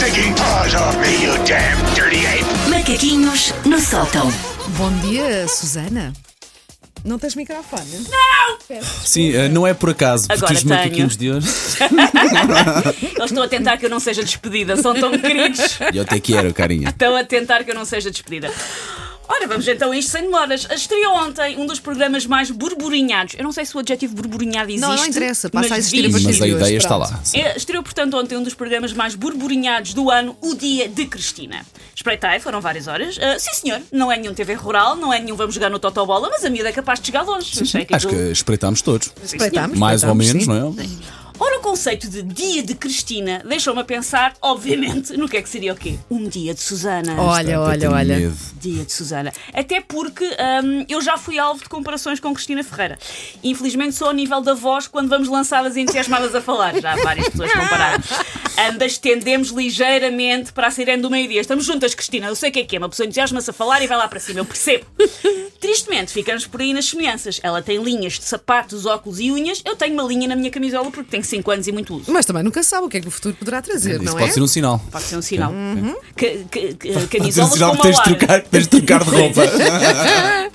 stinking paws off me, you damn dirty ape! Macaquinhos no sótão. Bom dia, Susana. Não tens microfone? Sim, eh, não é por acaso, porque Agora os macaquinhos de hoje. Eles estão a tentar que eu não seja despedida, são tão queridos. Eu até quero, carinha. Estão a tentar que eu não seja despedida. Ora, vamos então a isto sem demoras. Estreou ontem um dos programas mais burburinhados. Eu não sei se o adjetivo burburinhado existe. Não, não interessa, passa mas a existir a Mas a ideia está lá. sim. É, Estreou, portanto, ontem um dos programas mais burburinhados do ano, o Dia de Cristina. Espreitei, foram várias horas. Ah, sim, senhor, não é nenhum TV rural, não é nenhum vamos jogar no Totobola, mas a miúda é capaz de chegar longe. Achei Acho que espreitámos todos. Sim, Espreitamos, Mais ou menos, sim. não é? Ora, o conceito de dia de Cristina deixou-me a pensar, obviamente, no que é que seria o quê? Um dia de Susana. Olha, Até olha, olha. medo. Dia de Susana. Até porque hum, eu já fui alvo de comparações com Cristina Ferreira. Infelizmente sou ao nível da voz quando vamos lançadas e entusiasmadas a falar. Já várias pessoas compararam. Ambas tendemos ligeiramente para a sirene do meio-dia. Estamos juntas, Cristina. Eu sei o que é que é. Uma pessoa entusiasma-se a falar e vai lá para cima. Eu percebo. Tristemente, ficamos por aí nas semelhanças. Ela tem linhas de sapatos, óculos e unhas. Eu tenho uma linha na minha camisola porque tenho 5 anos e muito uso. Mas também nunca sabe o que é que o futuro poderá trazer, Isso não pode é? ser um sinal. Pode ser um sinal. Ca- ca- Pode ser um Camisolas sinal com que tens de trocar, tens de trocar de roupa.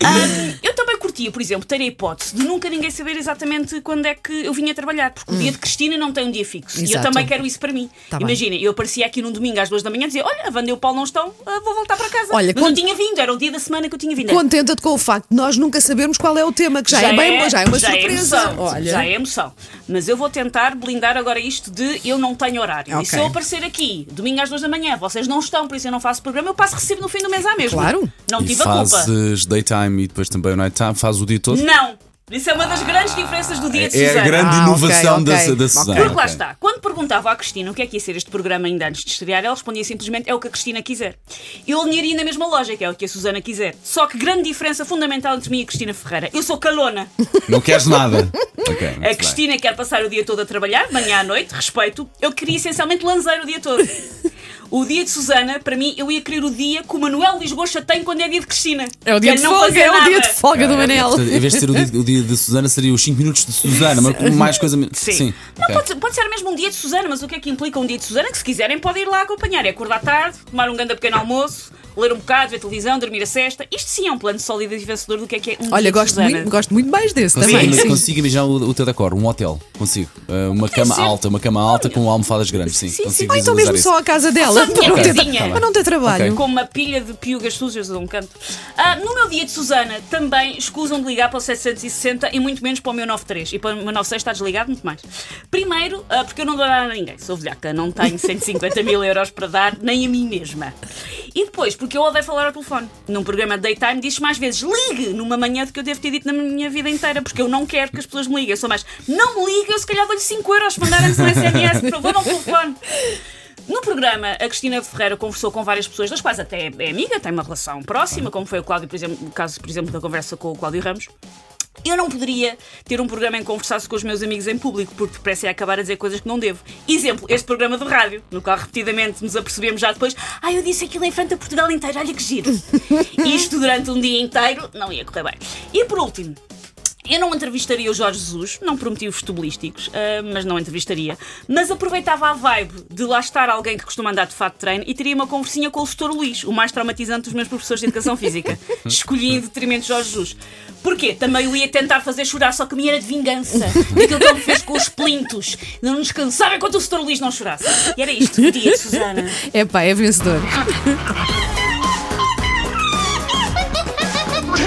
Ah, eu também curtia, por exemplo, ter a hipótese de nunca ninguém saber exatamente quando é que eu vinha trabalhar, porque o dia de Cristina não tem um dia fixo. E eu Exato. também quero isso para mim. Tá. Imagina, eu aparecia aqui num domingo às duas da manhã e dizia: Olha, a Wanda e o Paulo não estão, ah, vou voltar para casa. Olha, Mas quando- eu tinha vindo, era o dia da semana que eu tinha vindo. Contenta-te com o facto de nós nunca sabermos qual é o tema, que já, é bem bom, já é uma surpresa. emoção, Olha, Já é emoção. Mas eu vou tentar blindar agora isto de eu não tenho horário. E Ok. se eu aparecer aqui, domingo às duas da manhã, vocês não estão, por isso eu não faço programa, eu passo recibo no fim do mês à mesma. Claro. Não E tive a culpa. fazes daytime e depois também o nighttime, fazes o dia todo. Não! Isso é uma das grandes diferenças do dia de É Susana. a grande Ah, inovação ok, da, ok. da Susana. Porque lá está, quando perguntava à Cristina o que é que ia ser este programa ainda antes de estrear, ela respondia simplesmente: é o que a Cristina quiser. Eu alinharia na mesma lógica, é o que a Susana quiser. Só que grande diferença fundamental entre mim e a Cristina Ferreira: eu sou calona. Não queres nada. Ok, muito A bem. Cristina quer passar o dia todo a trabalhar, manhã à noite, respeito. Eu queria essencialmente lançar o dia todo. O dia de Susana, para mim, eu ia querer o dia que o Manuel Lisboa tem quando é dia de Cristina. é o dia Que de não folga, fazer é o dia de folga do Manel. Em vez de ser o dia, o dia de Susana, seria os 5 minutos de Susana, mas com mais coisa. Sim. Não, ok. pode, ser- pode ser mesmo um dia de Susana, mas o que é que implica um dia de Susana? Que se quiserem podem ir lá acompanhar. É acordar tarde, tomar um grande pequeno almoço, ler um bocado, ver televisão, dormir a cesta. Isto sim é um plano sólido e vencedor do que é que é um Olha, gosto Susana. muito, gosto muito mais desse Consigo, também. sim. consigo imaginar o, o teu decor, um hotel, consigo. Uh, uma cama ser. alta, uma cama alta com almofadas grandes, sim. Sim, sim. consigo Ou então visualizar mesmo isso. só a casa dela, para não, ter, casinha. para não ter trabalho. Ok. Com uma pilha de piugas sujas de um canto. Ah, no meu dia de Susana, também escusam de ligar para o 760 e muito menos para o meu 93. E para o meu 96 está desligado, muito mais. Primeiro, ah, porque eu não dou nada a ninguém. Sou velhaca, não tenho 150 mil euros para dar, nem a mim mesma. E depois, porque eu odeio falar ao telefone. Num programa de daytime, diz mais vezes ligue numa manhã do que eu devo ter dito na minha vida inteira, porque eu não quero que as pessoas me liguem. Eu sou mais, não me ligue, eu se calhar dou-lhe 5 euros se mandar antes no SMS, por favor, não telefone. No programa, a Cristina Ferreira conversou com várias pessoas, das quais até é amiga, tem uma relação próxima, como foi o Cláudio, por exemplo, o caso, por exemplo, da conversa com o Cláudio Ramos. Eu não poderia ter um programa em que conversasse com os meus amigos em público, porque parece acabar a dizer coisas que não devo. Exemplo, este programa de rádio, no qual repetidamente nos apercebemos já depois, ah, eu disse aquilo em frente a Portugal inteiro, olha que giro. Isto durante um dia inteiro não ia correr bem. E por último, eu não entrevistaria o Jorge Jesus, não por motivos futebolísticos, ah, mas não entrevistaria. Mas aproveitava a vibe de lá estar alguém que costuma andar de fato de treino e teria uma conversinha com o Setor Luís, o mais traumatizante dos meus professores de educação física. Escolhi em detrimento de Jorge Jesus. Porquê? Também o ia tentar fazer chorar, só que a minha era de vingança. Daquilo que ele me fez com os plintos. Não descansar enquanto o Setor Luís não chorasse. E era isto, o dia de Susana. É pá, é vencedor.